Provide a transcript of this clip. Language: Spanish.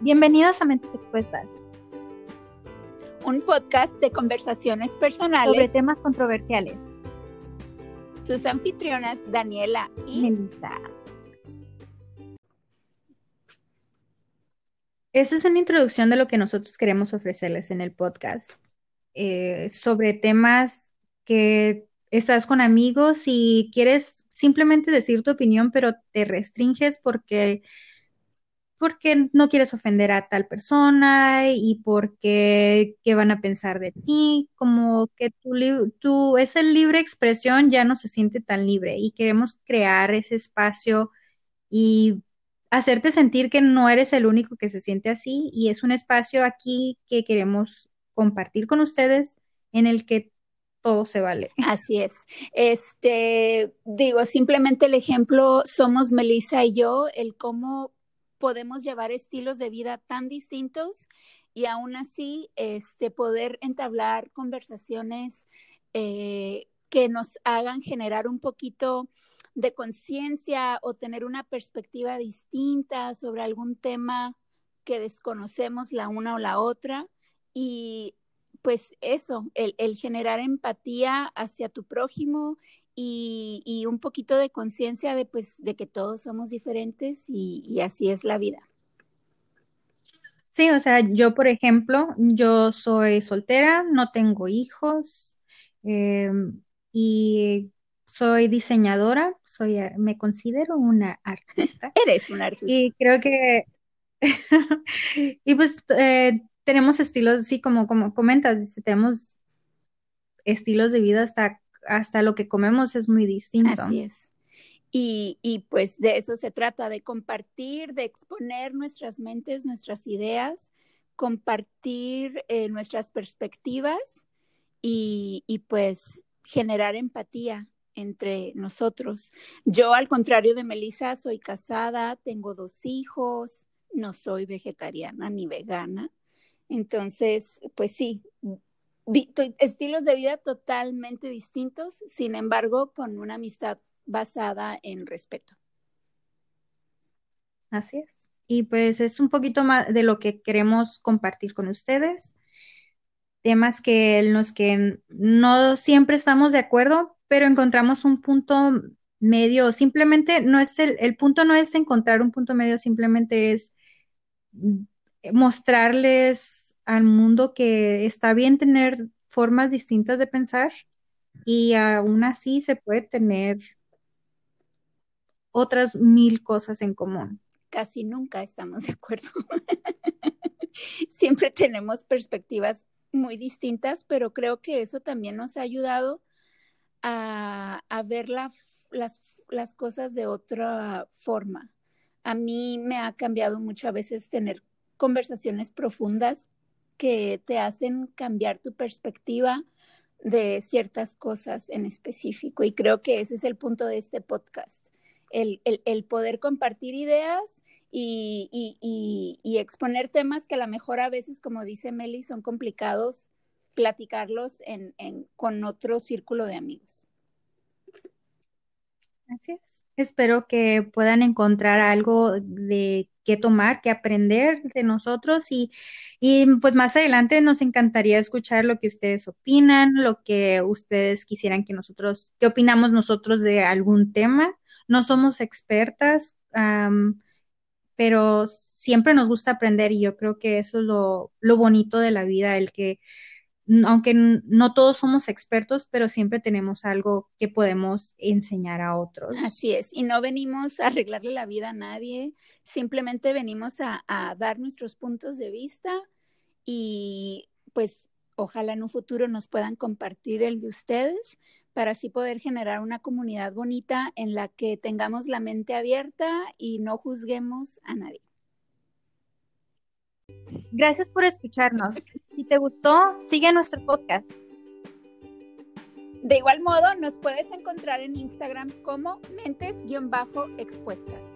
Bienvenidos a Mentes Expuestas, un podcast de conversaciones personales sobre temas controversiales. Sus anfitrionas Daniela y Melissa. Esta es una introducción de lo que nosotros queremos ofrecerles en el podcast eh, sobre temas que estás con amigos y quieres simplemente decir tu opinión, pero te restringes porque porque no quieres ofender a tal persona y porque qué van a pensar de ti, como que tu, tu, esa libre expresión ya no se siente tan libre y queremos crear ese espacio y hacerte sentir que no eres el único que se siente así y es un espacio aquí que queremos compartir con ustedes en el que todo se vale. Así es. Este, digo, simplemente el ejemplo somos Melissa y yo, el cómo podemos llevar estilos de vida tan distintos y aún así este, poder entablar conversaciones eh, que nos hagan generar un poquito de conciencia o tener una perspectiva distinta sobre algún tema que desconocemos la una o la otra. Y pues eso, el, el generar empatía hacia tu prójimo y, un poquito de conciencia de, pues, de que todos somos diferentes y, así es la vida. Sí, o sea, yo, por ejemplo, yo soy soltera, no tengo hijos em, y soy diseñadora, soy, me considero una artista. Eres una artista. Y creo que, y pues eh, tenemos estilos, así como, como comentas, tenemos estilos de vida hasta hasta lo que comemos es muy distinto. Así es. Y, y, pues de eso se trata, de compartir, de exponer nuestras mentes, nuestras ideas, compartir eh, nuestras perspectivas y, y pues generar empatía entre nosotros. Yo, al contrario de Melissa, soy casada, tengo dos hijos, no soy vegetariana ni vegana. Entonces, pues sí, estilos de vida totalmente distintos, sin embargo, con una amistad basada en respeto. Así es. Y pues es un poquito más de lo que queremos compartir con ustedes. Temas que en los que no siempre estamos de acuerdo, pero encontramos un punto medio. Simplemente no es el, el punto no es encontrar un punto medio, simplemente es mostrarles al mundo que está bien tener formas distintas de pensar y aún así se puede tener otras mil cosas en común. Casi nunca estamos de acuerdo. Siempre tenemos perspectivas muy distintas, pero creo que eso también nos ha ayudado a, ver las, las cosas de otra forma. A mí me ha cambiado mucho a veces tener conversaciones profundas que te hacen cambiar tu perspectiva de ciertas cosas en específico. Y creo que ese es el punto de este podcast, el, poder compartir ideas y, exponer temas que a lo mejor a veces, como dice Meli, son complicados platicarlos con otro círculo de amigos. Gracias. Espero que puedan encontrar algo de qué tomar, qué aprender de nosotros y, y pues más adelante nos encantaría escuchar lo que ustedes opinan, lo que ustedes quisieran que nosotros, qué opinamos nosotros de algún tema. No somos expertas, pero siempre nos gusta aprender y yo creo que eso es lo, lo bonito de la vida, el que aunque no todos somos expertos, pero siempre tenemos algo que podemos enseñar a otros. Así es, y no venimos a arreglarle la vida a nadie, simplemente venimos a, dar nuestros puntos de vista y pues ojalá en un futuro nos puedan compartir el de ustedes para así poder generar una comunidad bonita en la que tengamos la mente abierta y no juzguemos a nadie. Gracias por escucharnos. Si te gustó, sigue nuestro podcast. De igual modo, nos puedes encontrar en Instagram como mentes-expuestas.